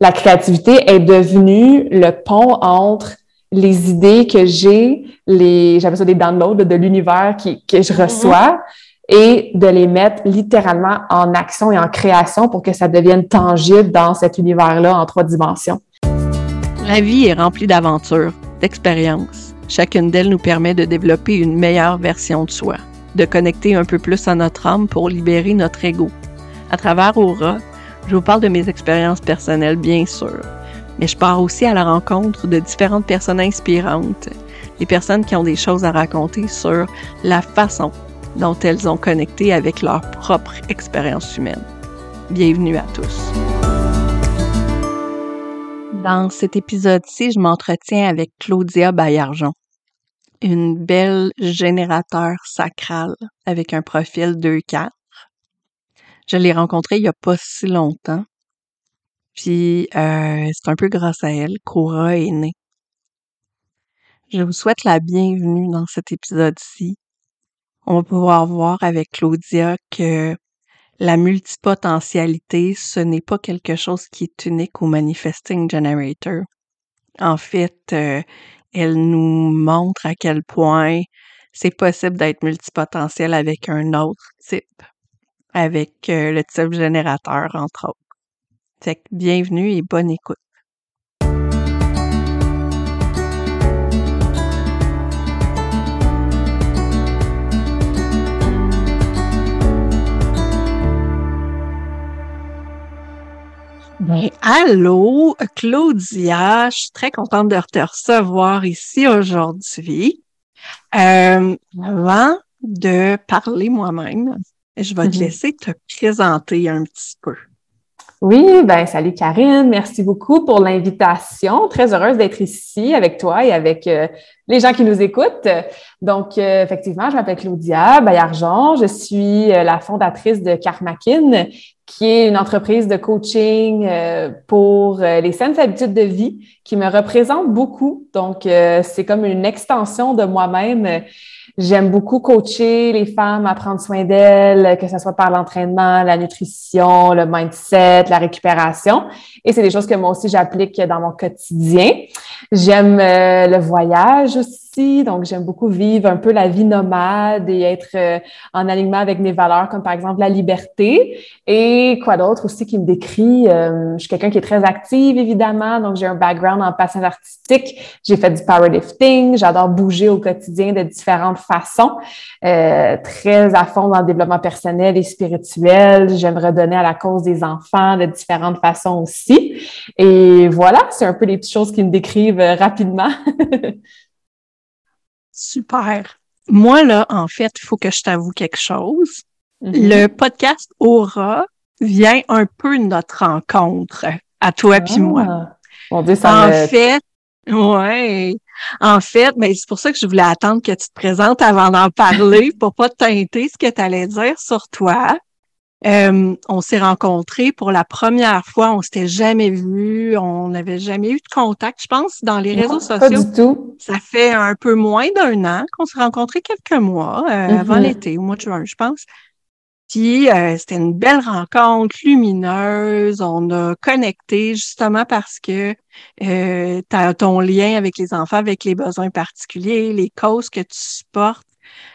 la créativité est devenue le pont entre les idées que j'ai, les, j'appelle ça des downloads de l'univers qui, que je reçois et de les mettre littéralement en action et en création pour que ça devienne tangible dans cet univers-là en trois dimensions. La vie est remplie d'aventures, d'expériences. Chacune d'elles nous permet de développer une meilleure version de soi, de connecter un peu plus à notre âme pour libérer notre ego. À travers Aura, je vous parle de mes expériences personnelles, bien sûr, mais je pars aussi à la rencontre de différentes personnes inspirantes, des personnes qui ont des choses à raconter sur la façon dont elles ont connecté avec leur propre expérience humaine. Bienvenue à tous. Dans cet épisode-ci, je m'entretiens avec Claudia Baillargeon, une belle générateur sacrale avec un profil 2-4. Je l'ai rencontrée il n'y a pas si longtemps. Puis euh, c'est un peu grâce à elle qu'Aura est née. Je vous souhaite la bienvenue dans cet épisode-ci on va pouvoir voir avec Claudia que la multipotentialité, ce n'est pas quelque chose qui est unique au Manifesting Generator. En fait, euh, elle nous montre à quel point c'est possible d'être multipotentiel avec un autre type, avec euh, le type générateur, entre autres. Fait que bienvenue et bonne écoute. Ben, allô, Claudia, je suis très contente de te recevoir ici aujourd'hui. Euh, avant de parler moi-même, je vais te mm-hmm. laisser te présenter un petit peu. Oui, ben salut Karine, merci beaucoup pour l'invitation. Très heureuse d'être ici avec toi et avec euh, les gens qui nous écoutent. Donc, euh, effectivement, je m'appelle Claudia Bayargent. Je suis la fondatrice de Karmakin, qui est une entreprise de coaching euh, pour euh, les saines habitudes de vie qui me représente beaucoup. Donc, euh, c'est comme une extension de moi-même. J'aime beaucoup coacher les femmes à prendre soin d'elles, que ce soit par l'entraînement, la nutrition, le mindset, la récupération. Et c'est des choses que moi aussi j'applique dans mon quotidien. J'aime le voyage aussi donc, j'aime beaucoup vivre un peu la vie nomade et être euh, en alignement avec mes valeurs, comme par exemple la liberté. Et quoi d'autre aussi qui me décrit? Euh, je suis quelqu'un qui est très active, évidemment. Donc, j'ai un background en passion artistique. J'ai fait du powerlifting. J'adore bouger au quotidien de différentes façons. Euh, très à fond dans le développement personnel et spirituel. J'aime redonner à la cause des enfants de différentes façons aussi. Et voilà, c'est un peu les petites choses qui me décrivent rapidement. Super. Moi, là, en fait, il faut que je t'avoue quelque chose. Mm-hmm. Le podcast Aura vient un peu de notre rencontre à toi ah. moi. en fait, ouais. En fait, mais c'est pour ça que je voulais attendre que tu te présentes avant d'en parler pour pas teinter ce que tu allais dire sur toi. Euh, on s'est rencontrés pour la première fois, on s'était jamais vu, on n'avait jamais eu de contact. Je pense dans les réseaux sociaux. Pas du tout. Ça fait un peu moins d'un an qu'on s'est rencontrés quelques mois euh, mm-hmm. avant l'été, au mois de juin, je pense. Puis euh, c'était une belle rencontre lumineuse. On a connecté justement parce que euh, tu as ton lien avec les enfants, avec les besoins particuliers, les causes que tu supportes.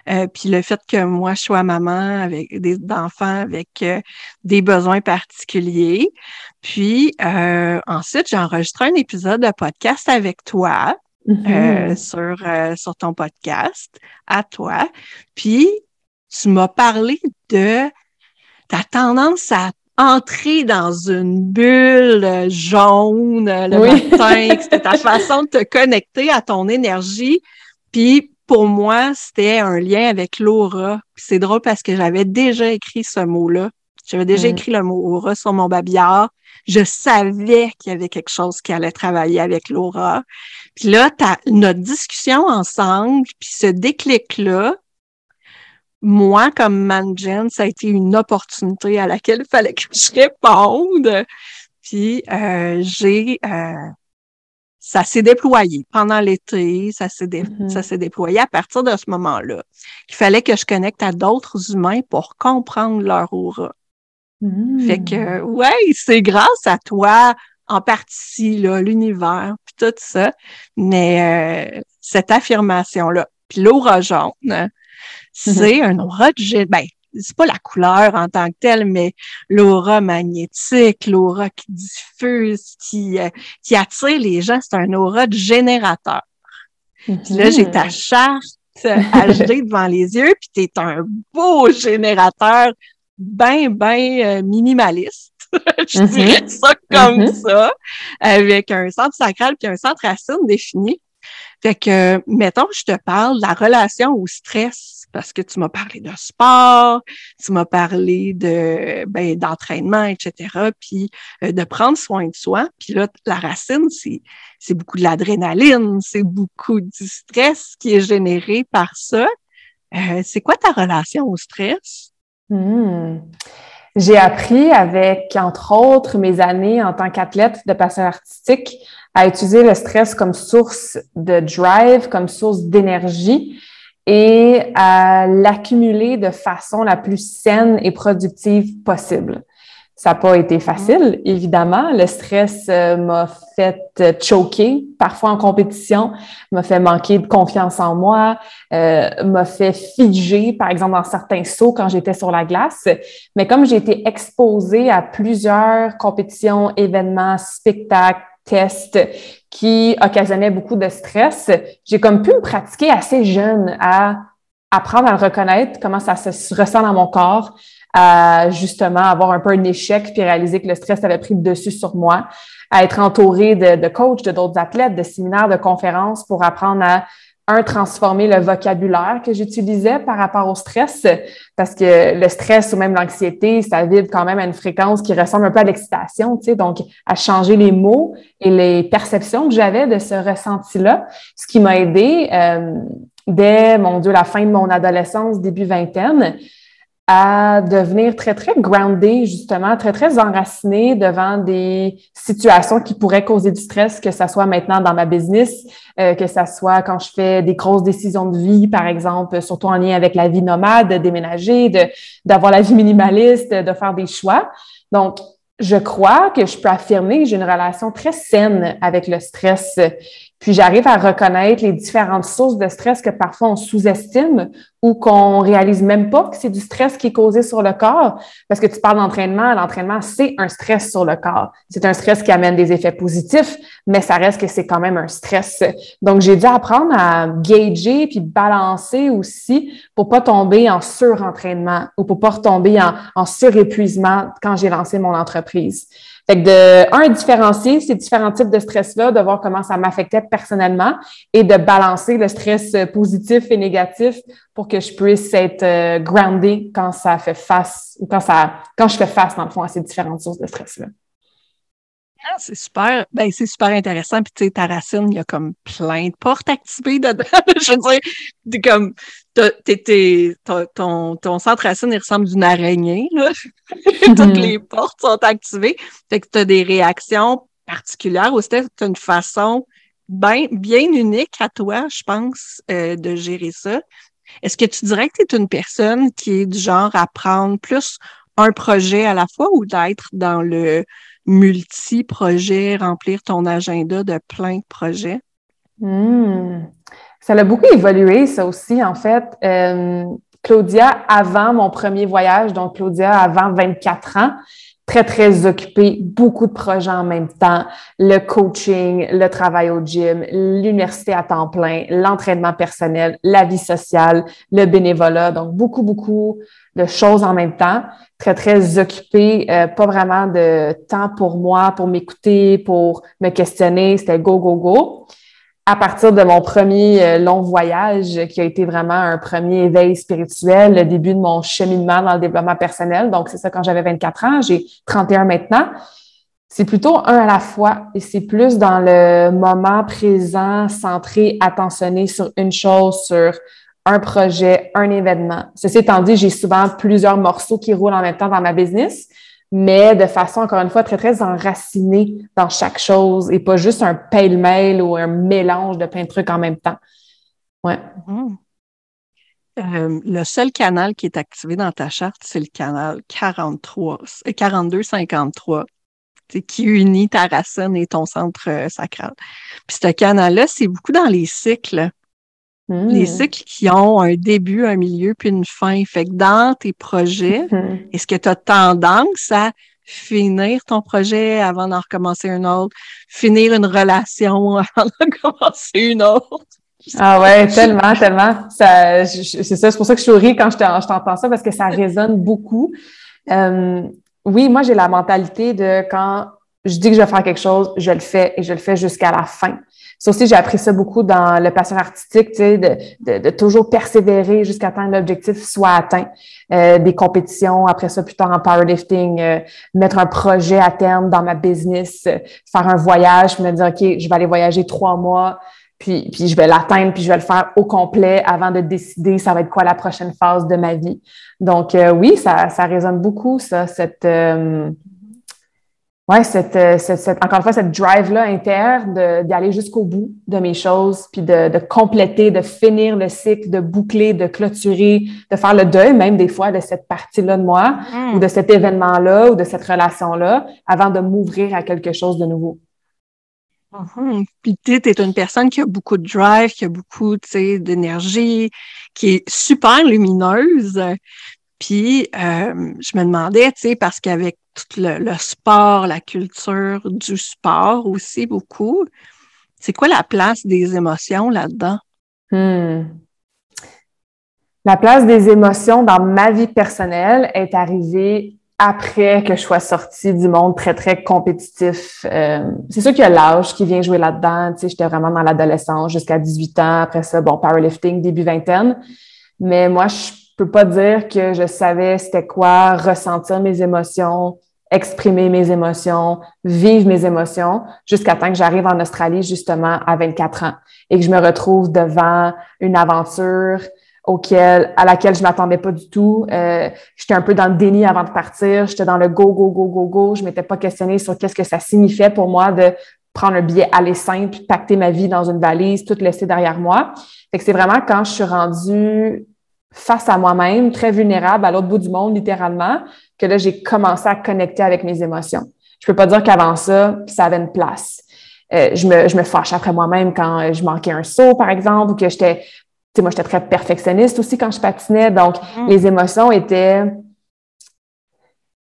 Euh, puis le fait que moi, je sois maman avec des enfants avec euh, des besoins particuliers. Puis euh, ensuite, j'ai enregistré un épisode de podcast avec toi. Mm-hmm. sur, sur ton podcast à toi. Puis, tu m'as parlé de ta tendance à entrer dans une bulle jaune le matin, c'était ta façon de te connecter à ton énergie. Puis pour moi, c'était un lien avec l'aura. C'est drôle parce que j'avais déjà écrit ce mot-là. J'avais déjà mm. écrit le mot aura sur mon babillard. Je savais qu'il y avait quelque chose qui allait travailler avec l'aura. Puis là, notre discussion ensemble, puis ce déclic-là, moi, comme Mangen, ça a été une opportunité à laquelle il fallait que je réponde. Puis euh, j'ai euh, ça s'est déployé pendant l'été, ça s'est mm-hmm. ça s'est déployé à partir de ce moment-là. Il fallait que je connecte à d'autres humains pour comprendre leur aura. Fait que, ouais, c'est grâce à toi en partie l'univers, puis tout ça. Mais euh, cette affirmation-là, puis l'aura jaune, mm-hmm. c'est un aura de ben, c'est pas la couleur en tant que telle, mais l'aura magnétique, l'aura qui diffuse, qui, euh, qui attire les gens, c'est un aura de générateur. là, j'ai ta mm-hmm. charte HD devant les yeux, puis t'es un beau générateur bien, bien euh, minimaliste. Je mm-hmm. dirais ça comme mm-hmm. ça, avec un centre sacral puis un centre racine défini. Fait que, mettons, je te parle de la relation au stress parce que tu m'as parlé de sport, tu m'as parlé de ben, d'entraînement, etc. Puis euh, de prendre soin de soi. Puis là, la racine, c'est c'est beaucoup de l'adrénaline, c'est beaucoup du stress qui est généré par ça. Euh, c'est quoi ta relation au stress? Hmm. J'ai appris avec, entre autres, mes années en tant qu'athlète de passion artistique à utiliser le stress comme source de drive, comme source d'énergie et à l'accumuler de façon la plus saine et productive possible. Ça n'a pas été facile, évidemment. Le stress euh, m'a fait euh, choquer, parfois en compétition, m'a fait manquer de confiance en moi, euh, m'a fait figer, par exemple, dans certains sauts quand j'étais sur la glace. Mais comme j'ai été exposée à plusieurs compétitions, événements, spectacles, tests qui occasionnaient beaucoup de stress, j'ai comme pu me pratiquer assez jeune à apprendre à reconnaître, comment ça se ressent dans mon corps, à justement avoir un peu un échec puis réaliser que le stress avait pris le dessus sur moi, à être entourée de, de coachs, de d'autres athlètes, de séminaires, de conférences pour apprendre à un, transformer le vocabulaire que j'utilisais par rapport au stress, parce que le stress ou même l'anxiété, ça vibre quand même à une fréquence qui ressemble un peu à l'excitation, tu sais, donc à changer les mots et les perceptions que j'avais de ce ressenti-là, ce qui m'a aidé euh, dès, mon Dieu, la fin de mon adolescence, début vingtaine, à devenir très, très grounded, justement, très, très enraciné devant des situations qui pourraient causer du stress, que ça soit maintenant dans ma business, euh, que ça soit quand je fais des grosses décisions de vie, par exemple, surtout en lien avec la vie nomade, de déménager, d'avoir la vie minimaliste, de faire des choix. Donc, je crois que je peux affirmer que j'ai une relation très saine avec le stress. Puis j'arrive à reconnaître les différentes sources de stress que parfois on sous-estime ou qu'on réalise même pas que c'est du stress qui est causé sur le corps. Parce que tu parles d'entraînement, l'entraînement, c'est un stress sur le corps. C'est un stress qui amène des effets positifs, mais ça reste que c'est quand même un stress. Donc, j'ai dû apprendre à gager puis balancer aussi pour pas tomber en surentraînement ou pour pas retomber en, en surépuisement quand j'ai lancé mon entreprise. Fait que de, un, différencier ces différents types de stress-là, de voir comment ça m'affectait personnellement et de balancer le stress positif et négatif pour que je puisse être euh, grounded quand ça fait face ou quand ça, quand je fais face, dans le fond, à ces différentes sources de stress-là. Ah, c'est super, ben, c'est super intéressant. Puis, tu sais, ta racine, il y a comme plein de portes activées dedans. je veux dire, comme, ton, ton centre racine, il ressemble d'une araignée, là. Toutes les portes sont activées. Fait que tu as des réactions particulières. Ou tu une façon bien, bien unique à toi, je pense, euh, de gérer ça. Est-ce que tu dirais que tu es une personne qui est du genre à prendre plus un projet à la fois ou d'être dans le multi-projet, remplir ton agenda de plein de projets? Hmm. Ça a beaucoup évolué, ça aussi, en fait. Euh, Claudia, avant mon premier voyage, donc Claudia avant 24 ans, très, très occupée, beaucoup de projets en même temps, le coaching, le travail au gym, l'université à temps plein, l'entraînement personnel, la vie sociale, le bénévolat, donc beaucoup, beaucoup de choses en même temps, très, très occupée, euh, pas vraiment de temps pour moi, pour m'écouter, pour me questionner, c'était go, go, go à partir de mon premier euh, long voyage, qui a été vraiment un premier éveil spirituel, le début de mon cheminement dans le développement personnel. Donc, c'est ça quand j'avais 24 ans, j'ai 31 maintenant. C'est plutôt un à la fois et c'est plus dans le moment présent, centré, attentionné sur une chose, sur un projet, un événement. Ceci étant dit, j'ai souvent plusieurs morceaux qui roulent en même temps dans ma business mais de façon, encore une fois, très, très enracinée dans chaque chose et pas juste un pêle-mêle ou un mélange de plein de trucs en même temps. Ouais. Mm-hmm. Euh, le seul canal qui est activé dans ta charte, c'est le canal 43, 42-53. qui unit ta racine et ton centre euh, sacral. Puis ce canal-là, c'est beaucoup dans les cycles. Les hmm. cycles qui ont un début, un milieu, puis une fin. Fait que dans tes projets, hmm. est-ce que tu as tendance à finir ton projet avant d'en recommencer un autre, finir une relation avant d'en commencer une autre? Ah ouais, tellement, tellement. Ça, c'est ça, c'est pour ça que je souris quand je t'entends ça, parce que ça résonne beaucoup. Euh, oui, moi, j'ai la mentalité de quand je dis que je vais faire quelque chose, je le fais et je le fais jusqu'à la fin. Ça aussi, j'ai appris ça beaucoup dans le passion artistique, tu sais, de, de, toujours persévérer jusqu'à temps que l'objectif soit atteint. Euh, des compétitions, après ça, plus tard en powerlifting, euh, mettre un projet à terme dans ma business, euh, faire un voyage, me dire, OK, je vais aller voyager trois mois, puis, puis je vais l'atteindre, puis je vais le faire au complet avant de décider ça va être quoi la prochaine phase de ma vie. Donc, oui, ça, ça résonne beaucoup, ça, cette ouais, cette, euh, cette, cette, encore une fois, cette drive-là interne d'aller jusqu'au bout de mes choses, puis de, de, compléter, de finir le cycle, de boucler, de clôturer, de faire le deuil même des fois de cette partie-là de moi, mm. ou de cet événement-là, ou de cette relation-là, avant de m'ouvrir à quelque chose de nouveau. Mm-hmm. Puis tu es une personne qui a beaucoup de drive, qui a beaucoup d'énergie, qui est super lumineuse. Puis euh, je me demandais, tu sais, parce qu'avec tout le, sport, la culture du sport aussi beaucoup. C'est quoi la place des émotions là-dedans? Hmm. La place des émotions dans ma vie personnelle est arrivée après que je sois sortie du monde très, très compétitif. Euh, c'est sûr qu'il y a l'âge qui vient jouer là-dedans. Tu sais, j'étais vraiment dans l'adolescence jusqu'à 18 ans. Après ça, bon, powerlifting, début vingtaine. Mais moi, je peux pas dire que je savais c'était quoi ressentir mes émotions, exprimer mes émotions, vivre mes émotions, jusqu'à temps que j'arrive en Australie justement à 24 ans et que je me retrouve devant une aventure auquel, à laquelle je m'attendais pas du tout. Euh, j'étais un peu dans le déni avant de partir. J'étais dans le go, go, go, go, go. Je m'étais pas questionnée sur qu'est-ce que ça signifiait pour moi de prendre un billet aller simple, pacter ma vie dans une valise, tout laisser derrière moi. Fait que c'est vraiment quand je suis rendue face à moi-même, très vulnérable à l'autre bout du monde, littéralement, que là, j'ai commencé à connecter avec mes émotions. Je peux pas dire qu'avant ça, ça avait une place. Euh, je, me, je me fâche après moi-même quand je manquais un saut, par exemple, ou que j'étais, tu sais, moi, j'étais très perfectionniste aussi quand je patinais. Donc, mm. les émotions étaient,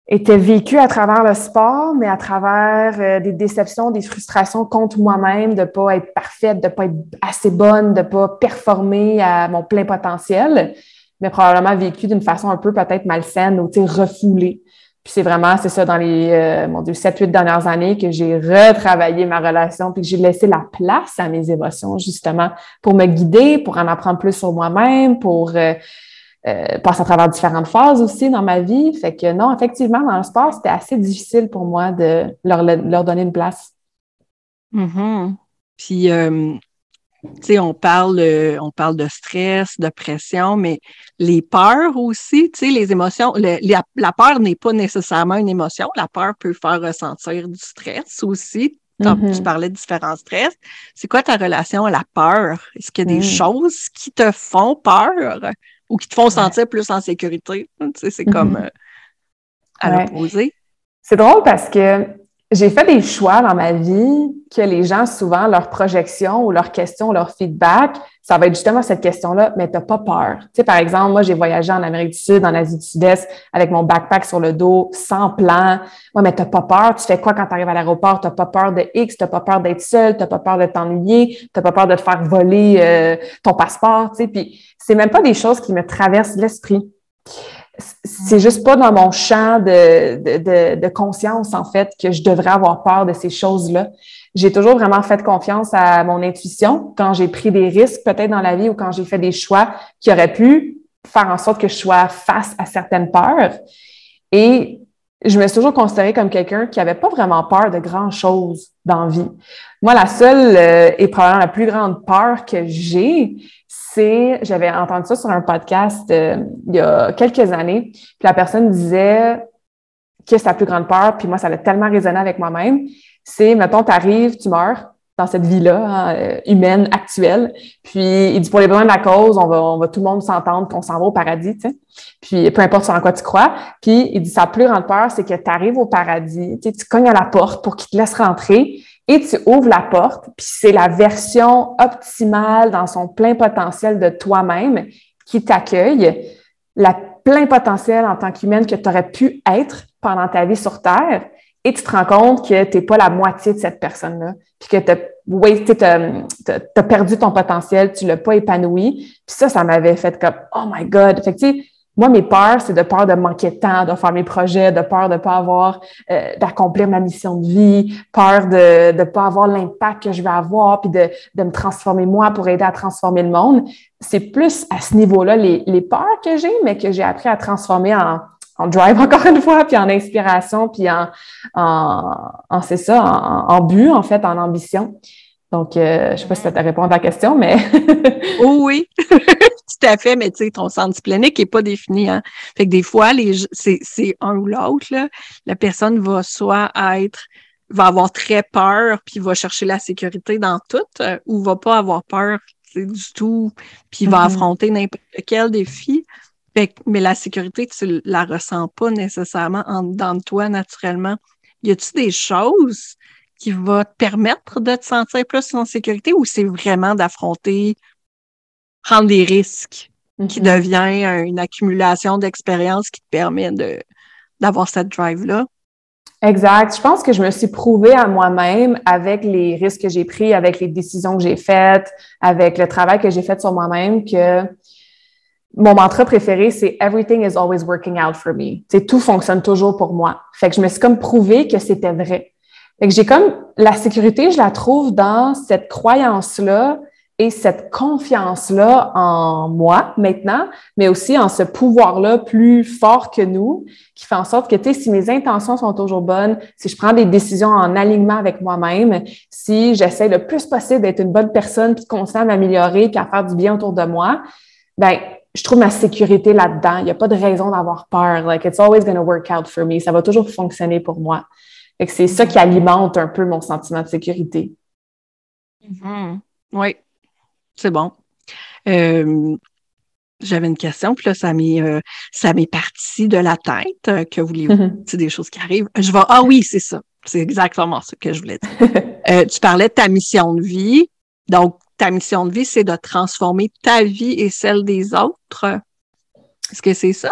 étaient vécues à travers le sport, mais à travers euh, des déceptions, des frustrations contre moi-même, de pas être parfaite, de pas être assez bonne, de pas performer à mon plein potentiel mais probablement vécu d'une façon un peu peut-être malsaine ou refoulée. Puis c'est vraiment, c'est ça, dans les, euh, mon Dieu, 7-8 dernières années que j'ai retravaillé ma relation, puis que j'ai laissé la place à mes émotions, justement, pour me guider, pour en apprendre plus sur moi-même, pour euh, euh, passer à travers différentes phases aussi dans ma vie. Fait que non, effectivement, dans le sport, c'était assez difficile pour moi de leur, leur donner une place. Mm-hmm. Puis, on parle, euh, on parle de stress, de pression, mais les peurs aussi, tu les émotions, la, peur n'est pas nécessairement une émotion. La peur peut faire ressentir du stress aussi. Tu mm-hmm. parlais de différents stress. C'est quoi ta relation à la peur? Est-ce qu'il y a des mm. choses qui te font peur ou qui te font sentir plus en sécurité? Tu c'est comme mm-hmm. euh, à l'opposé. C'est drôle parce que j'ai fait des choix dans ma vie que les gens, souvent, leur projection ou leurs questions, leur feedback, ça va être justement cette question-là, mais t'as pas peur. Tu sais, par exemple, moi, j'ai voyagé en Amérique du Sud, en Asie du Sud-Est, avec mon backpack sur le dos, sans plan. Ouais, mais t'as pas peur. Tu fais quoi quand tu arrives à l'aéroport? T'as pas peur de X, t'as pas peur d'être seul, t'as pas peur de t'ennuyer, t'as pas peur de te faire voler euh, ton passeport, tu sais. Puis c'est même pas des choses qui me traversent l'esprit c'est juste pas dans mon champ de, conscience, en fait, que je devrais avoir peur de ces choses-là. J'ai toujours vraiment fait confiance à mon intuition quand j'ai pris des risques, peut-être dans la vie, ou quand j'ai fait des choix qui auraient pu faire en sorte que je sois face à certaines peurs. Et je me suis toujours considérée comme quelqu'un qui avait pas vraiment peur de grand-chose dans la vie. Moi, la seule euh, et probablement la plus grande peur que j'ai, j'avais entendu ça sur un podcast euh, il y a quelques années, puis la personne disait que la plus grande peur, puis moi, ça a tellement résonné avec moi-même, c'est, mettons, tu arrives, tu meurs, dans cette vie-là hein, euh, humaine actuelle. Puis il dit pour les besoins de la cause, on va, on va tout le monde s'entendre qu'on s'en va au paradis. Puis peu importe sur quoi tu crois. Puis il dit sa plus grande peur, c'est que tu arrives au paradis, tu, tu cognes à la porte pour qu'il te laisse rentrer et tu ouvres la porte, puis c'est la version optimale dans son plein potentiel de toi-même qui t'accueille, la plein potentiel en tant qu'humaine que tu aurais pu être pendant ta vie sur Terre et tu te rends compte que tu n'es pas la moitié de cette personne-là, puis que tu as, perdu ton potentiel, tu l'as pas épanoui. Puis ça, ça m'avait fait comme « Oh my God! » Fait moi, mes peurs, c'est de peur de manquer de temps, de faire mes projets, de peur de pas avoir, euh, d'accomplir ma mission de vie, peur de ne pas avoir l'impact que je vais avoir, puis de, de me transformer moi pour aider à transformer le monde. C'est plus à ce niveau-là les, les peurs que j'ai, mais que j'ai appris à transformer en, en drive encore une fois, puis en inspiration, puis en, en, c'est ça, en, but, en fait, en ambition. Donc, euh, je ne sais pas si ça te répond à ta question, mais. oh oui, tout à fait, mais tu sais, ton centre displénique n'est pas défini. Hein? Fait que des fois, les, c'est, c'est un ou l'autre. Là. La personne va soit être, va avoir très peur, puis va chercher la sécurité dans tout, euh, ou va pas avoir peur du tout, puis va mm-hmm. affronter n'importe quel défi mais la sécurité, tu la ressens pas nécessairement en dedans de toi naturellement. Y a-tu des choses qui vont te permettre de te sentir plus en sécurité ou c'est vraiment d'affronter, prendre des risques qui devient une accumulation d'expérience qui te permet de, d'avoir cette drive-là? Exact. Je pense que je me suis prouvé à moi-même avec les risques que j'ai pris, avec les décisions que j'ai faites, avec le travail que j'ai fait sur moi-même que mon mantra préféré, c'est Everything is always working out for me. C'est tout fonctionne toujours pour moi. Fait que je me suis comme prouvé que c'était vrai. Fait que j'ai comme la sécurité, je la trouve dans cette croyance-là et cette confiance-là en moi maintenant, mais aussi en ce pouvoir-là plus fort que nous, qui fait en sorte que, tu sais, si mes intentions sont toujours bonnes, si je prends des décisions en alignement avec moi-même, si j'essaie le plus possible d'être une bonne personne, puis de continuer à m'améliorer, puis à faire du bien autour de moi, ben je trouve ma sécurité là-dedans. Il n'y a pas de raison d'avoir peur. Like, it's always going to work out for me. Ça va toujours fonctionner pour moi. C'est ça qui alimente un peu mon sentiment de sécurité. Mm-hmm. Oui, c'est bon. Euh, j'avais une question, puis là, ça m'est, euh, ça m'est parti de la tête. Euh, que voulez-vous? Mm-hmm. C'est des choses qui arrivent. Je vais, ah oui, c'est ça. C'est exactement ce que je voulais dire. tu parlais de ta mission de vie. Donc, ta mission de vie, c'est de transformer ta vie et celle des autres. Est-ce que c'est ça?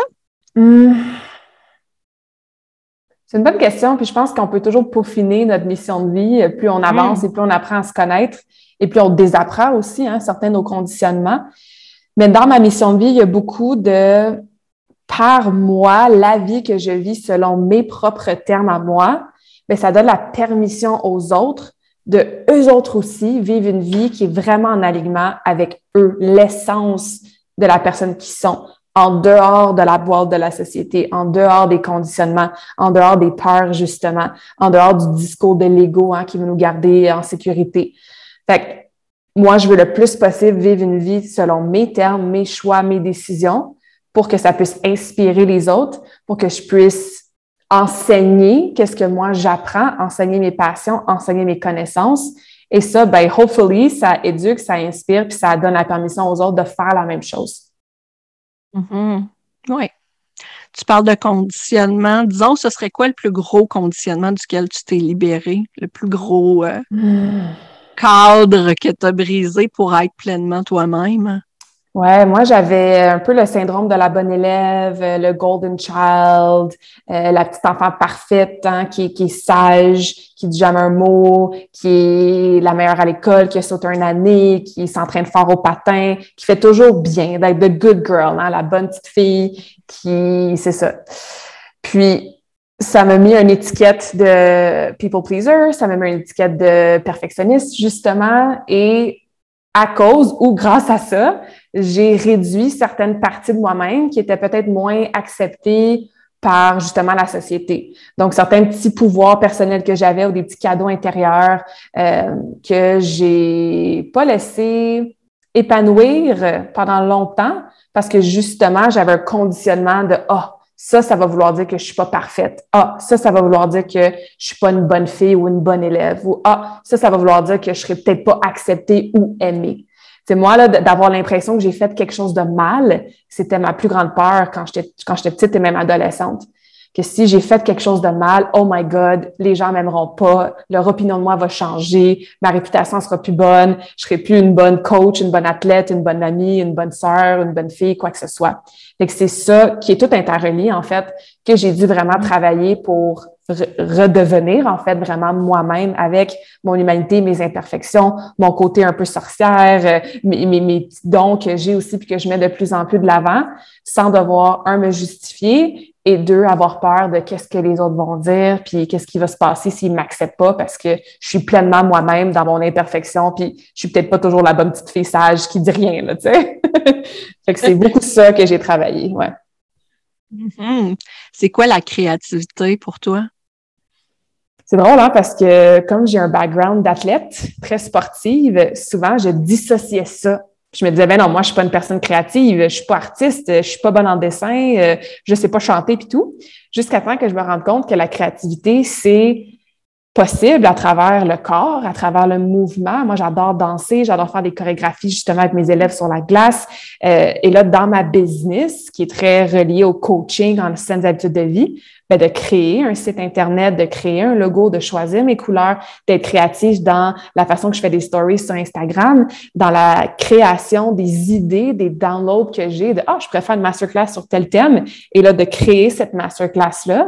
Hmm. C'est une bonne question, puis je pense qu'on peut toujours peaufiner notre mission de vie. Plus on avance hmm. et plus on apprend à se connaître, et plus on désapprend aussi hein, certains de nos conditionnements. Mais dans ma mission de vie, il y a beaucoup de par moi, la vie que je vis selon mes propres termes à moi, mais ça donne la permission aux autres de eux autres aussi vivre une vie qui est vraiment en alignement avec eux, l'essence de la personne qui sont, en dehors de la boîte de la société, en dehors des conditionnements, en dehors des peurs, justement, en dehors du discours de l'ego hein, qui veut nous garder en sécurité. Fait que moi, je veux le plus possible vivre une vie selon mes termes, mes choix, mes décisions pour que ça puisse inspirer les autres, pour que je puisse enseigner qu'est-ce que moi j'apprends, enseigner mes passions, enseigner mes connaissances. Et ça, ben, hopefully, ça éduque, ça inspire, puis ça donne la permission aux autres de faire la même chose. Mm-hmm. Oui. Tu parles de conditionnement. Disons, ce serait quoi le plus gros conditionnement duquel tu t'es libéré? Le plus gros euh, hmm. Cadre que tu as brisé pour être pleinement toi-même? Ouais, moi j'avais un peu le syndrome de la bonne élève, le golden child, euh, la petite enfant parfaite hein, qui, qui, est sage, qui dit jamais un mot, qui est la meilleure à l'école, qui a sauté une année, qui s'entraîne fort au patin, qui fait toujours bien, d'être the good girl, hein, la bonne petite fille, qui c'est ça. Puis ça m'a mis une étiquette de people pleaser, ça m'a mis une étiquette de perfectionniste justement, et à cause ou grâce à ça, j'ai réduit certaines parties de moi-même qui étaient peut-être moins acceptées par justement la société. Donc, certains petits pouvoirs personnels que j'avais ou des petits cadeaux intérieurs euh, que j'ai pas laissé épanouir pendant longtemps parce que justement, j'avais un conditionnement de « Ah, oh, ça, ça va vouloir dire que je suis pas parfaite. Ah, ça, ça va vouloir dire que je suis pas une bonne fille ou une bonne élève. Ou ah, ça, ça va vouloir dire que je serai peut-être pas acceptée ou aimée. C'est moi là d'avoir l'impression que j'ai fait quelque chose de mal, c'était ma plus grande peur quand j'étais quand j'étais petite et même adolescente que si j'ai fait quelque chose de mal, oh my God, les gens m'aimeront pas, leur opinion de moi va changer, ma réputation sera plus bonne, je serai plus une bonne coach, une bonne athlète, une bonne amie, une bonne sœur, une bonne fille, quoi que ce soit. Fait c'est ça qui est tout interrelié, en fait, que j'ai dû vraiment travailler pour redevenir en fait vraiment moi-même avec mon humanité, mes imperfections, mon côté un peu sorcière, euh, mes, mes, mes dons que j'ai aussi puis que je mets de plus en plus de l'avant sans devoir un me justifier et deux, avoir peur de qu'est-ce que les autres vont dire, puis qu'est-ce qui va se passer s'ils m'acceptent pas parce que je suis pleinement moi-même dans mon imperfection, puis je suis peut-être pas toujours la bonne petite fille sage qui dit rien, là, tu sais. fait que c'est beaucoup ça que j'ai travaillé, ouais. Mm-hmm. C'est quoi la créativité pour toi? C'est drôle, hein, parce que comme j'ai un background d'athlète très sportive, souvent je dissociais ça je me disais, ben non, moi, je suis pas une personne créative, je suis pas artiste, je suis pas bonne en dessin, euh, je sais pas chanter puis tout. Jusqu'à temps que je me rende compte que la créativité, c'est possible à travers le corps, à travers le mouvement. Moi, j'adore danser, j'adore faire des chorégraphies justement avec mes élèves sur la glace. Euh, et là, dans ma business, qui est très relié au coaching en saines habitudes de vie, ben, de créer un site Internet, de créer un logo, de choisir mes couleurs, d'être créatif dans la façon que je fais des stories sur Instagram, dans la création des idées, des downloads que j'ai, de « Ah, je préfère une masterclass sur tel thème », et là, de créer cette masterclass-là,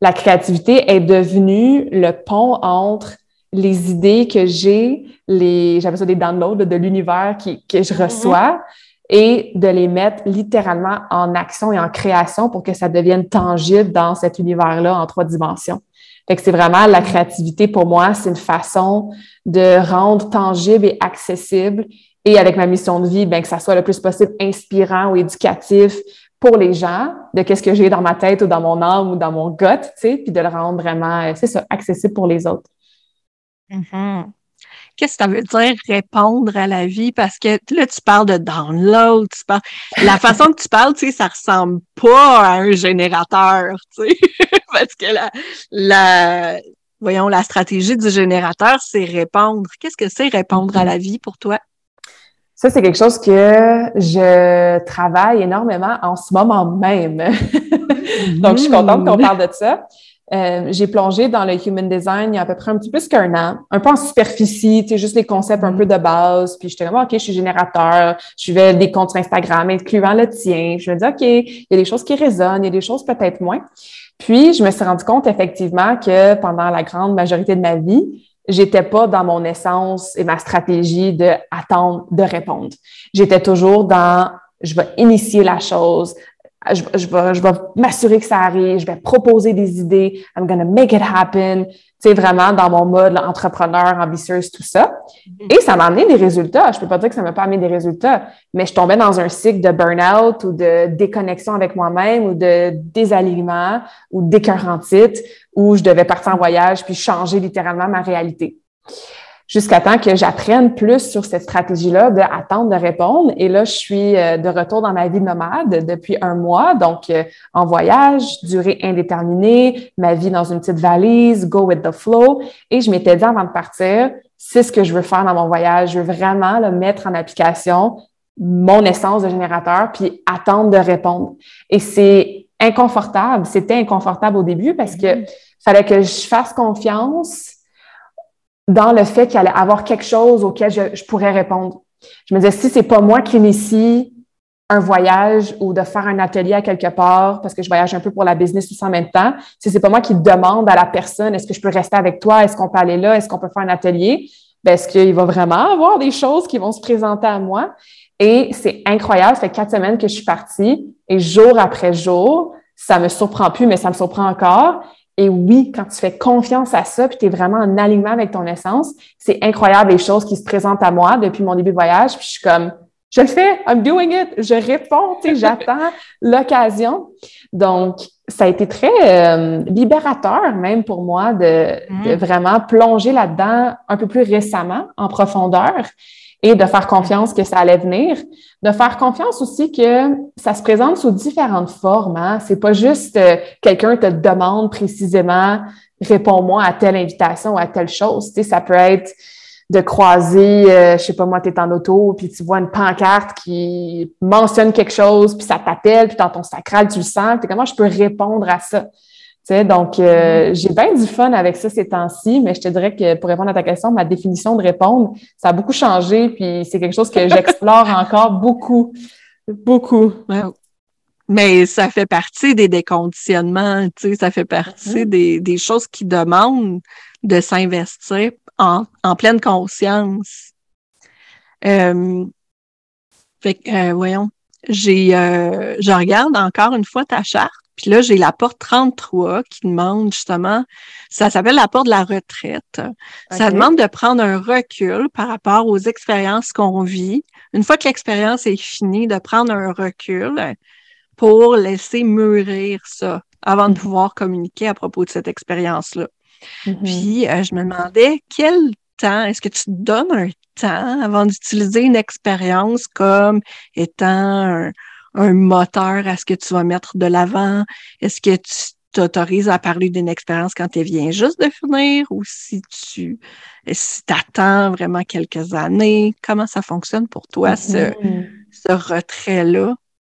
la créativité est devenue le pont entre les idées que j'ai, les, j'appelle ça des downloads de l'univers que je reçois, et de les mettre littéralement en action et en création pour que ça devienne tangible dans cet univers-là en trois dimensions. Fait que c'est vraiment la créativité pour moi, c'est une façon de rendre tangible et accessible et avec ma mission de vie, ben que ça soit le plus possible inspirant ou éducatif pour les gens de qu'est-ce que j'ai dans ma tête ou dans mon âme ou dans mon gut, tu sais, puis de le rendre vraiment, c'est ça, accessible pour les autres. Mm-hmm. Qu'est-ce que ça veut dire répondre à la vie? Parce que là, tu parles de download, tu parles... La façon que tu parles, tu sais, ça ressemble pas à un générateur, tu sais. Parce que la, la, voyons, la stratégie du générateur, c'est répondre. Qu'est-ce que c'est répondre à la vie pour toi? Ça, c'est quelque chose que je travaille énormément en ce moment même. Donc, je suis contente qu'on parle de ça. Euh, j'ai plongé dans le human design il y a à peu près un petit peu plus qu'un an, un peu en superficie, tu sais, juste les concepts un mm. peu de base. Puis j'étais comme, OK, je suis générateur, je vais des comptes Instagram, incluant le tien. Je me dis, OK, il y a des choses qui résonnent, il y a des choses peut-être moins. Puis, je me suis rendu compte effectivement que pendant la grande majorité de ma vie, j'étais pas dans mon essence et ma stratégie de attendre, de répondre. J'étais toujours dans je vais initier la chose, je, vais, je vais m'assurer que ça arrive, je vais proposer des idées, I'm gonna make it happen, tu sais, vraiment dans mon mode entrepreneur, ambitieuse, tout ça. Mm-hmm. Et ça m'a amené des résultats. Je peux pas dire que ça m'a pas amené des résultats, mais je tombais dans un cycle de burn-out ou de déconnexion avec moi-même ou de désalignement ou d'écœurantite où je devais partir en voyage puis changer littéralement ma réalité jusqu'à temps que j'apprenne plus sur cette stratégie-là d'attendre de répondre. Et là, je suis euh, de retour dans ma vie nomade depuis un mois, donc euh, en voyage, durée indéterminée, ma vie dans une petite valise, go with the flow. Et je m'étais dit avant de partir, c'est ce que je veux faire dans mon voyage. Je veux vraiment le mettre en application mon essence de générateur, puis attendre de répondre. Et c'est inconfortable. C'était inconfortable au début parce que mm-hmm. fallait que je fasse confiance dans le fait qu'il allait avoir quelque chose auquel je, pourrais répondre. Je me disais, si c'est pas moi qui initie un voyage ou de faire un atelier à quelque part, parce que je voyage un peu pour la business tout en même temps, si c'est pas moi qui demande à la personne, est-ce que je peux rester avec toi? Est-ce qu'on peut aller là? Est-ce qu'on peut faire un atelier? Ben, est-ce qu'il va vraiment avoir des choses qui vont se présenter à moi? Et c'est incroyable. Ça fait quatre semaines que je suis partie et jour après jour, ça me surprend plus, mais ça me surprend encore. Et oui, quand tu fais confiance à ça, puis tu es vraiment en alignement avec ton essence, c'est incroyable les choses qui se présentent à moi depuis mon début de voyage. Puis je suis comme, je le fais, I'm doing it, je réponds, tu sais, j'attends l'occasion. Donc, ça a été très euh, libérateur même pour moi de, de mm. vraiment plonger là-dedans un peu plus récemment, en profondeur. Et de faire confiance que ça allait venir. De faire confiance aussi que ça se présente sous différentes formes. Hein? C'est pas juste euh, quelqu'un te demande précisément réponds-moi à telle invitation ou à telle chose. Tu sais, ça peut être de croiser, euh, je sais pas moi, tu es en auto, puis tu vois une pancarte qui mentionne quelque chose, puis ça t'appelle, puis dans ton sacral, tu le sens, comment je peux répondre à ça? Sais, donc, euh, mm-hmm. j'ai bien du fun avec ça ces temps-ci, mais je te dirais que pour répondre à ta question, ma définition de répondre, ça a beaucoup changé, puis c'est quelque chose que j'explore encore beaucoup, beaucoup. Mais ça fait partie des déconditionnements, tu sais, ça fait partie mm-hmm. des, des choses qui demandent de s'investir en, en, pleine conscience. Euh, fait euh, voyons, j'ai, euh, je regarde encore une fois ta charte, puis là, j'ai la porte 33 qui demande justement, ça s'appelle la porte de la retraite. Ça demande de prendre un recul par rapport aux expériences qu'on vit. Une fois que l'expérience est finie, de prendre un recul pour laisser mûrir ça avant de mm-hmm. pouvoir communiquer à propos de cette expérience-là. Mm-hmm. Puis, euh, je me demandais quel temps, est-ce que tu te donnes un temps avant d'utiliser une expérience comme étant un, moteur à ce que tu vas mettre de l'avant? Est-ce que tu t'autorises à parler d'une expérience quand elle vient juste de finir ou si tu si attends vraiment quelques années? Comment ça fonctionne pour toi, ce, mm-hmm. ce retrait-là?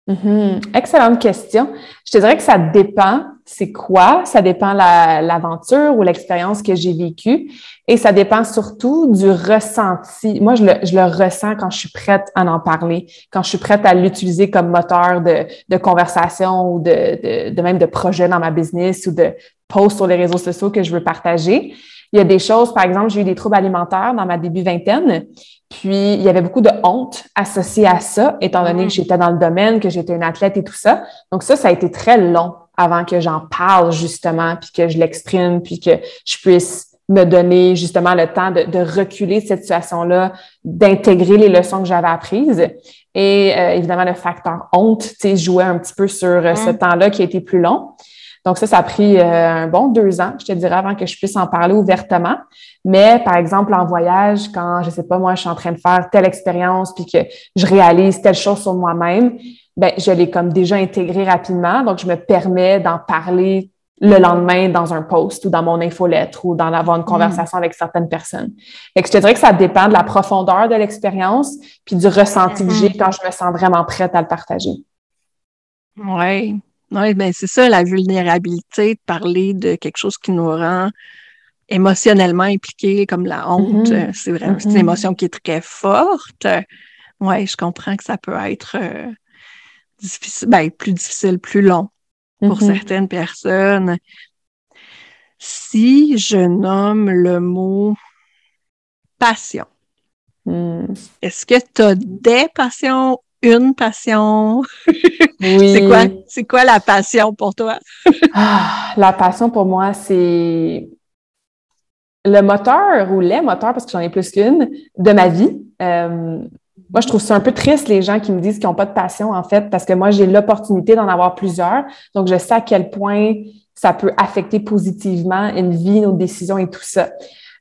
Mhm. Excellente question. Je te dirais que ça dépend c'est quoi, ça dépend l'aventure ou l'expérience que j'ai vécue et ça dépend surtout du ressenti. Moi, je le, je le, ressens quand je suis prête à en parler, quand je suis prête à l'utiliser comme moteur de, de conversation ou de, de, de, même de projet dans ma business ou de post sur les réseaux sociaux que je veux partager. Il y a des choses, par exemple, j'ai eu des troubles alimentaires dans ma début vingtaine puis, il y avait beaucoup de honte associée à ça, étant donné que mm. j'étais dans le domaine, que j'étais une athlète et tout ça. Donc, ça, ça a été très long avant que j'en parle, justement, puis que je l'exprime, puis que je puisse me donner justement le temps de, de reculer cette situation-là, d'intégrer les leçons que j'avais apprises. Et euh, évidemment, le facteur honte, tu sais, jouait un petit peu sur euh, ce mm. temps-là qui a été plus long. Donc ça, ça a pris euh, un bon deux ans, je te dirais, avant que je puisse en parler ouvertement. Mais par exemple, en voyage, quand, je sais pas, moi, je suis en train de faire telle expérience, puis que je réalise telle chose sur moi-même, ben, je l'ai comme déjà intégré rapidement. Donc, je me permets d'en parler le lendemain dans un post ou dans mon infolettre ou d'en avoir une mm. conversation avec certaines personnes. Fait que je te dirais que ça dépend de la profondeur de l'expérience puis du ressenti que j'ai mm-hmm. quand je me sens vraiment prête à le partager. Oui, oui, ben c'est ça, la vulnérabilité, de parler de quelque chose qui nous rend émotionnellement impliqués, comme la honte. Mm-hmm. C'est vraiment une mm-hmm. émotion qui est très forte. Oui, je comprends que ça peut être euh, difficile, ben, plus difficile, plus long pour mm-hmm. certaines personnes. Si je nomme le mot passion, mm. est-ce que tu as des passions une passion? Oui. c'est quoi, c'est quoi la passion pour toi? ah, la passion pour moi, c'est le moteur ou les moteurs, parce que j'en ai plus qu'une, de ma vie. Euh, moi, je trouve ça un peu triste, les gens qui me disent qu'ils n'ont pas de passion, en fait, parce que moi, j'ai l'opportunité d'en avoir plusieurs. Donc, je sais à quel point ça peut affecter positivement une vie, nos décisions et tout ça.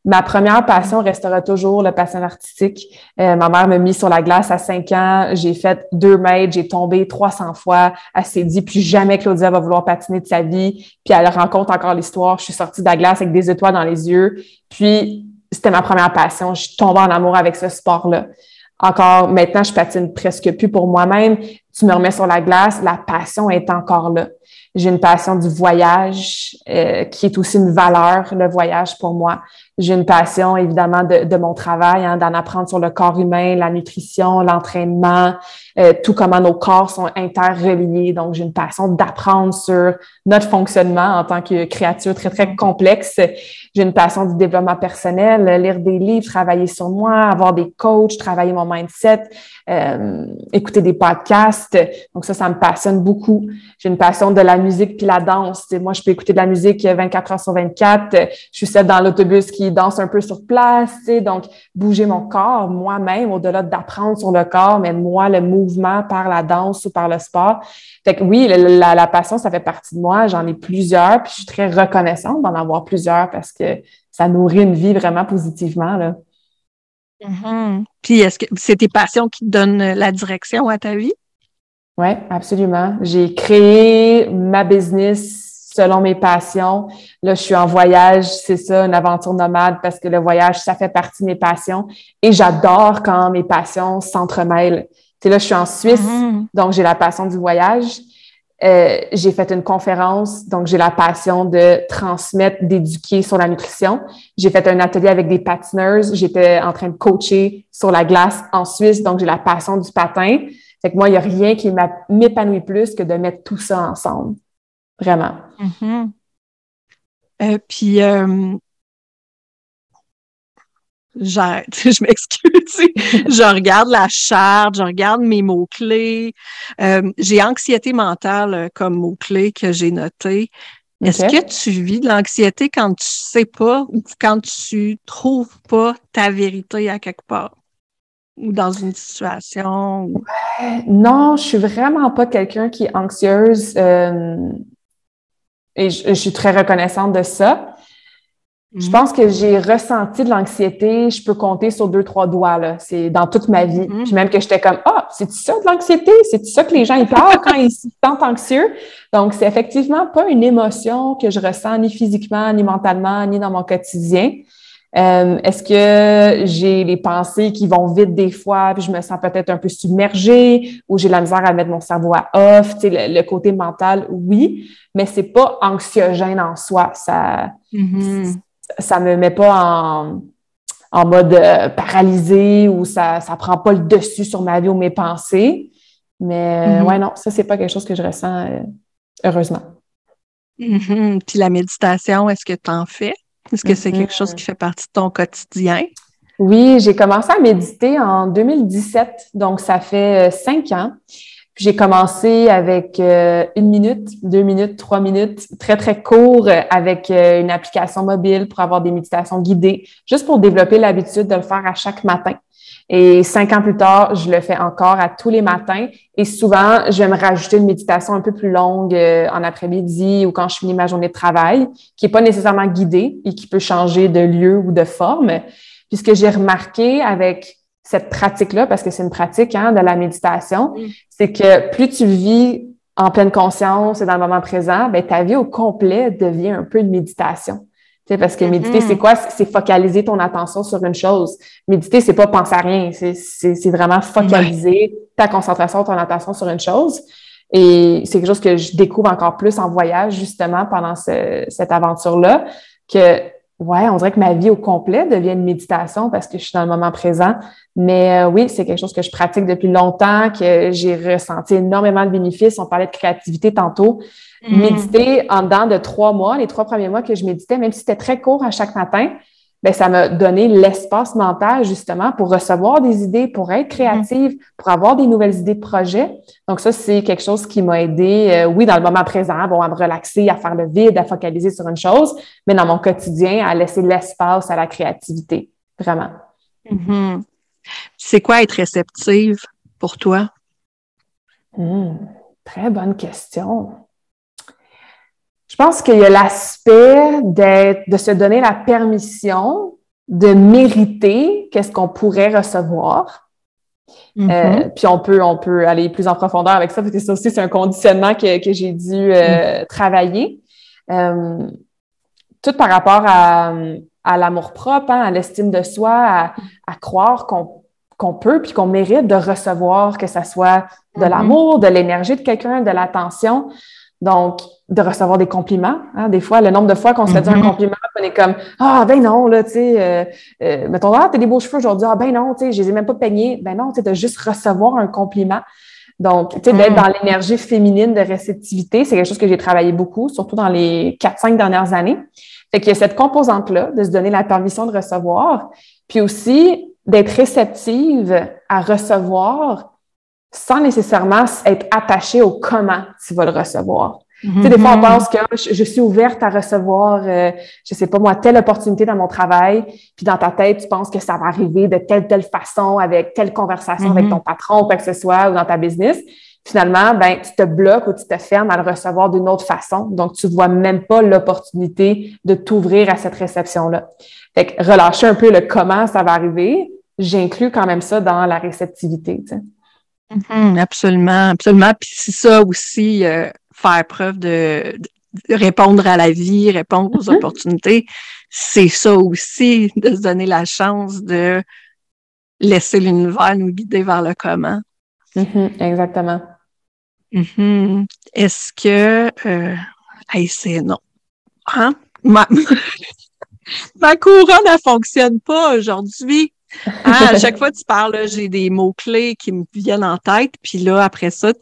Ma première passion restera toujours le passion artistique. Euh, ma mère m'a mis sur la glace à cinq ans. J'ai fait deux mètres, j'ai tombé 300 fois. Elle s'est dit plus jamais Claudia va vouloir patiner de sa vie. Puis elle rencontre encore l'histoire. Je suis sortie de la glace avec des étoiles dans les yeux. Puis c'était ma première passion. Je suis tombée en amour avec ce sport-là. Encore maintenant, je patine presque plus pour moi-même. Tu me remets sur la glace, la passion est encore là. J'ai une passion du voyage euh, qui est aussi une valeur, le voyage pour moi. J'ai une passion évidemment de, mon travail, hein, d'en apprendre sur le corps humain, la nutrition, l'entraînement, euh, tout comment nos corps sont interreliés. Donc, j'ai une passion d'apprendre sur notre fonctionnement en tant que créature très, très complexe. J'ai une passion du développement personnel, lire des livres, travailler sur moi, avoir des coachs, travailler mon mindset, euh, écouter des podcasts. Donc, ça, ça me passionne beaucoup. J'ai une passion de la musique puis la danse. moi, je peux écouter de la musique 24 heures sur 24. Je suis celle dans l'autobus qui danse un peu sur place. Donc, bouger mon corps moi-même, au-delà d'apprendre sur le corps, mais moi, le mouvement par la danse ou par le sport. Fait que oui, la, passion, ça fait partie de moi. J'en ai plusieurs, puis je suis très reconnaissante d'en avoir plusieurs parce que ça nourrit une vie vraiment positivement. Là. Mm-hmm. Puis est-ce que c'est tes passions qui te donnent la direction à ta vie? Oui, absolument. J'ai créé ma business selon mes passions. Là, je suis en voyage, c'est ça, une aventure nomade parce que le voyage, ça fait partie de mes passions. Et j'adore quand mes passions s'entremêlent. Tu sais, là, je suis en Suisse, mm-hmm. donc j'ai la passion du voyage. Euh, j'ai fait une conférence, donc j'ai la passion de transmettre, d'éduquer sur la nutrition. J'ai fait un atelier avec des patineurs. J'étais en train de coacher sur la glace en Suisse, donc j'ai la passion du patin. Fait que moi, il n'y a rien qui m'épanouit plus que de mettre tout ça ensemble. Vraiment. Euh, puis, euh, je m'excuse, je regarde la charte, je regarde mes mots-clés. Euh, j'ai anxiété mentale euh, comme mot-clé que j'ai noté. Est-ce que tu vis de l'anxiété quand tu sais pas ou quand tu trouves pas ta vérité à quelque part? Ou dans une situation? non, je suis vraiment pas quelqu'un qui est anxieuse. Euh, et je, suis très reconnaissante de ça. Je mhm. pense que j'ai ressenti de l'anxiété, je peux compter sur deux, trois doigts, là. C'est dans toute ma vie. Mhm. Puis même que j'étais comme, ah, c'est ça de l'anxiété? C'est ça que les gens y parlent quand ils se sentent anxieux? Donc, c'est effectivement pas une émotion que je ressens ni physiquement, ni mentalement, ni dans mon quotidien. Euh, est-ce que j'ai les pensées qui vont vite des fois, puis je me sens peut-être un peu submergée, ou j'ai la misère à mettre mon cerveau à off, tu sais, le, côté mental, oui, mais c'est pas anxiogène en soi. Ça, mhm ça me met pas en, en mode euh, paralysé ou ça ça prend pas le dessus sur ma vie ou mes pensées. Mais mm-hmm. ouais, non, ça, c'est pas quelque chose que je ressens, euh, heureusement. Mm-hmm. Puis la méditation, est-ce que tu en fais? Est-ce que c'est quelque chose mm-hmm. qui fait partie de ton quotidien? Oui, j'ai commencé à méditer en 2017, donc ça fait cinq ans. J'ai commencé avec euh, une minute, deux minutes, trois minutes, très, très court avec euh, une application mobile pour avoir des méditations guidées, juste pour développer l'habitude de le faire à chaque matin. Et cinq ans plus tard, je le fais encore à tous les matins. Et souvent, je vais me rajouter une méditation un peu plus longue euh, en après-midi ou quand je finis ma journée de travail, qui n'est pas nécessairement guidée et qui peut changer de lieu ou de forme. Puisque j'ai remarqué avec cette pratique-là, parce que c'est une pratique hein, de la méditation, c'est que plus tu vis en pleine conscience et dans le moment présent, ben, ta vie au complet devient un peu une méditation. Tu sais, parce que méditer, c'est quoi? C'est focaliser ton attention sur une chose. Méditer, c'est pas penser à rien. C'est vraiment focaliser ta concentration, ton attention sur une chose. Et c'est quelque chose que je découvre encore plus en voyage, justement, pendant cette aventure-là, que Ouais, on dirait que ma vie au complet devient une méditation parce que je suis dans le moment présent. Mais euh, oui, c'est quelque chose que je pratique depuis longtemps, que j'ai ressenti énormément de bénéfices. On parlait de créativité tantôt. Mm. Méditer en dedans de trois mois, les trois premiers mois que je méditais, même si c'était très court à chaque matin, ben ça m'a donné l'espace mental justement pour recevoir des idées, pour être créative, mm-hmm. pour avoir des nouvelles idées de projet. Donc ça, c'est quelque chose qui m'a aidé, euh, oui, dans le moment présent, bon, à me relaxer, à faire le vide, à focaliser sur une chose, mais dans mon quotidien, à laisser l'espace à la créativité, vraiment. Mm-hmm. C'est quoi être réceptive pour toi? Hmm, très bonne question. Je pense qu'il y a l'aspect de se donner la permission de mériter qu'est-ce qu'on pourrait recevoir. Mm-hmm. Euh, puis on peut, on peut aller plus en profondeur avec ça, parce que ça aussi, c'est un conditionnement que, que j'ai dû euh, mm. travailler. Euh, tout par rapport à, à l'amour-propre, hein, à l'estime de soi, à, à croire qu'on qu'on peut puis qu'on mérite de recevoir, que ce soit de mm-hmm. l'amour, de l'énergie de quelqu'un, de l'attention. Donc, de recevoir des compliments. Hein. Des fois, le nombre de fois qu'on se fait dire un mm-hmm. compliment, on est comme Ah, ben non, là, tu sais, euh, euh, mettons, ah, t'as des beaux cheveux aujourd'hui, ah, ben non, tu sais, je les ai même pas peignés. Ben non, tu sais, de juste recevoir un compliment. Donc, tu sais, d'être mm. dans l'énergie féminine de réceptivité, c'est quelque chose que j'ai travaillé beaucoup, surtout dans les quatre, cinq dernières années. Fait qu'il y a cette composante-là de se donner la permission de recevoir, puis aussi d'être réceptive à recevoir sans nécessairement être attaché au comment tu vas le recevoir. Tu sais, des fois, on mm-hmm. pense que je, suis ouverte à recevoir, euh, je sais pas moi, telle opportunité dans mon travail, puis dans ta tête, tu penses que ça va arriver de telle telle façon, avec telle conversation avec mm-hmm. ton patron ou quoi que ce soit, ou dans ta business. Finalement, ben, tu te bloques ou tu te fermes à le recevoir d'une autre façon. Donc, tu vois même pas l'opportunité de t'ouvrir à cette réception-là. Fait que relâcher un peu le comment ça va arriver, j'inclus quand même ça dans la réceptivité. Mm-hmm, absolument, absolument. Puis c'est ça aussi, euh, faire preuve de, répondre à la vie, répondre aux mm-hmm. opportunités. C'est ça aussi, de se donner la chance de laisser l'univers nous guider vers le comment. Mm-hmm, exactement. Est-ce que euh, c'est non. Hein? Ma, ma couronne ne fonctionne pas aujourd'hui. Ah, à chaque fois que tu parles, j'ai des mots-clés qui me viennent en tête, puis là, après ça,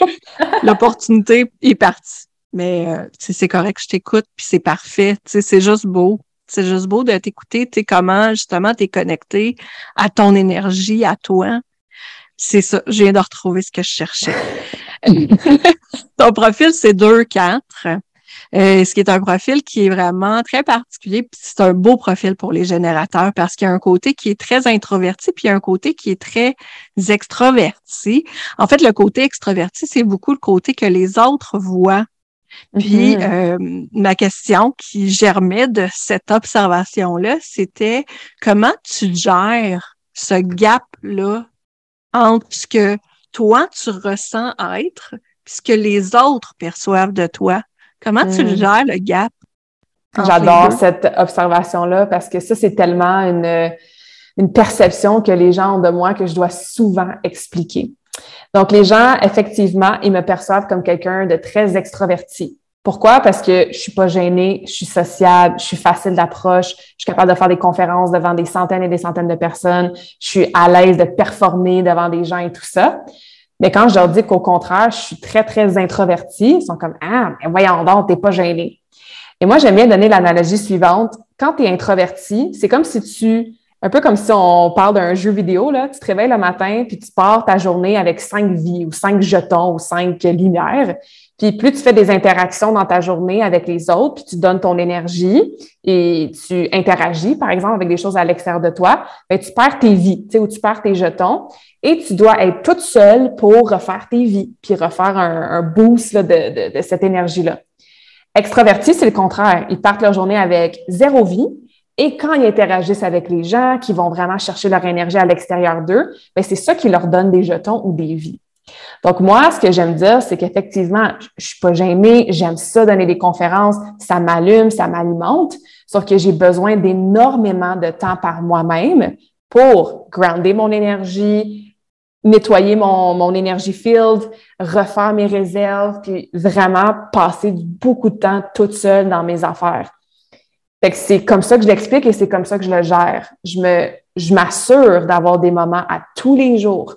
l'opportunité est partie. Mais euh, c'est correct, je t'écoute, puis c'est parfait. C'est juste beau. C'est juste beau de t'écouter, tu comment justement tu es connecté à ton énergie, à toi. C'est ça, je viens de retrouver ce que je cherchais. Ton profil, c'est 2-4. Euh, ce qui est un profil qui est vraiment très particulier. C'est un beau profil pour les générateurs parce qu'il y a un côté qui est très introverti, puis il y a un côté qui est très extroverti. En fait, le côté extroverti, c'est beaucoup le côté que les autres voient. Puis mm-hmm. euh, ma question qui germait de cette observation-là, c'était comment tu gères ce gap-là entre ce que toi, tu ressens être, puis ce que les autres perçoivent de toi? Comment tu le hmm. gères, le gap? J'adore cette observation-là parce que ça, c'est tellement une, une perception que les gens ont de moi que je dois souvent expliquer. Donc, les gens, effectivement, ils me perçoivent comme quelqu'un de très extraverti. Pourquoi? Parce que je suis pas gênée, je suis sociable, je suis facile d'approche, je suis capable de faire des conférences devant des centaines et des centaines de personnes, je suis à l'aise de performer devant des gens et tout ça. Mais quand je leur dis qu'au contraire, je suis très, très introvertie, ils sont comme Ah, mais voyons donc, t'es pas gêné. Et moi, j'aime bien donner l'analogie suivante. Quand tu es introverti, c'est comme si tu, un peu comme si on parle d'un jeu vidéo, là, tu te réveilles le matin, puis tu pars ta journée avec cinq vies ou cinq jetons ou cinq lumières. Puis plus tu fais des interactions dans ta journée avec les autres, puis tu donnes ton énergie et tu interagis, par exemple, avec des choses à l'extérieur de toi, bien, tu perds tes vies, tu sais, ou tu perds tes jetons et tu dois être toute seule pour refaire tes vies, puis refaire un, boost de, cette énergie-là. Extraverti, c'est le contraire. Ils partent leur journée avec zéro vie. Et quand ils interagissent avec les gens qui vont vraiment chercher leur énergie à l'extérieur d'eux, ben, c'est ça qui leur donne des jetons ou des vies. Donc, moi, ce que j'aime dire, c'est qu'effectivement, je suis pas gênée, j'aime ça donner des conférences, ça m'allume, ça m'alimente, sauf que j'ai besoin d'énormément de temps par moi-même pour grounder mon énergie, nettoyer mon, mon énergie field, refaire mes réserves, puis vraiment passer beaucoup de temps toute seule dans mes affaires. C'est comme ça que je l'explique et c'est comme ça que je le gère. Je je m'assure d'avoir des moments à tous les jours,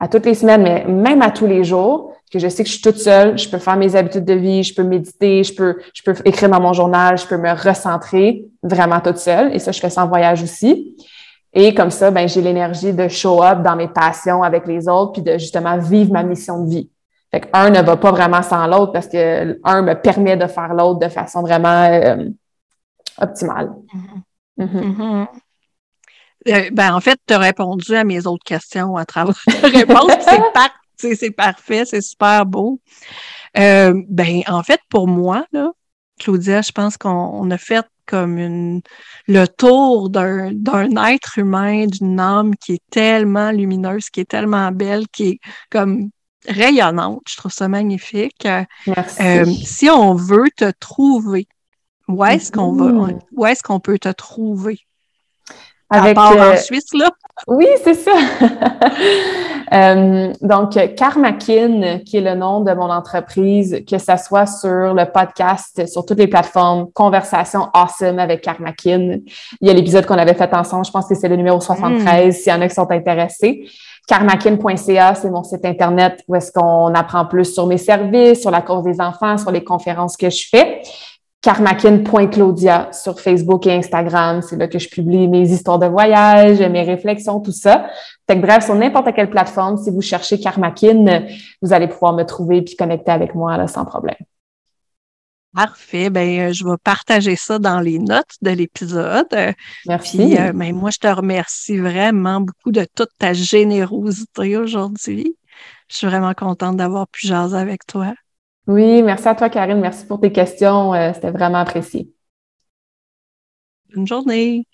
à toutes les semaines, mais même à tous les jours, que je sais que je suis toute seule, je peux faire mes habitudes de vie, je peux méditer, je peux, je peux écrire dans mon journal, je peux me recentrer vraiment toute seule. Et ça, je fais ça en voyage aussi. Et comme ça, ben, j'ai l'énergie de show up dans mes passions avec les autres, puis de justement vivre ma mission de vie. Fait qu'un ne va pas vraiment sans l'autre parce que un me permet de faire l'autre de façon vraiment euh, optimale. Mm-hmm. Mm-hmm. Mm-hmm. Euh, ben, en fait, tu as répondu à mes autres questions à travers ta réponse. c'est parfait, c'est super beau. Euh, ben, en fait, pour moi, là, Claudia, je pense qu'on a fait comme une, le tour d'un, d'un être humain, d'une âme qui est tellement lumineuse, qui est tellement belle, qui est comme rayonnante. Je trouve ça magnifique. Merci. Euh, si on veut te trouver, où est-ce qu'on va, mm-hmm. où est-ce qu'on peut te trouver? Avec, part en Suisse, là? Oui, c'est ça. Euh, donc, Karmakin, qui est le nom de mon entreprise, que ce soit sur le podcast, sur toutes les plateformes, Conversation Awesome avec Karmakin. Il y a l'épisode qu'on avait fait ensemble, je pense que c'est le numéro 73, s'il y en a qui sont intéressés. Karmakin.ca, c'est mon site Internet où est-ce qu'on apprend plus sur mes services, sur la cause des enfants, sur les conférences que je fais carmackin.claudia sur Facebook et Instagram. C'est là que je publie mes histoires de voyage, mes réflexions, tout ça. Fait que bref, sur n'importe quelle plateforme, si vous cherchez Karmakin, vous allez pouvoir me trouver puis connecter avec moi là, sans problème. Parfait. Ben, euh, je vais partager ça dans les notes de l'épisode. Merci. Puis, euh, ben, moi, je te remercie vraiment beaucoup de toute ta générosité aujourd'hui. Je suis vraiment contente d'avoir pu jaser avec toi. Oui, merci à toi, Karine. Merci pour tes questions. Euh, c'était vraiment apprécié. Bonne journée.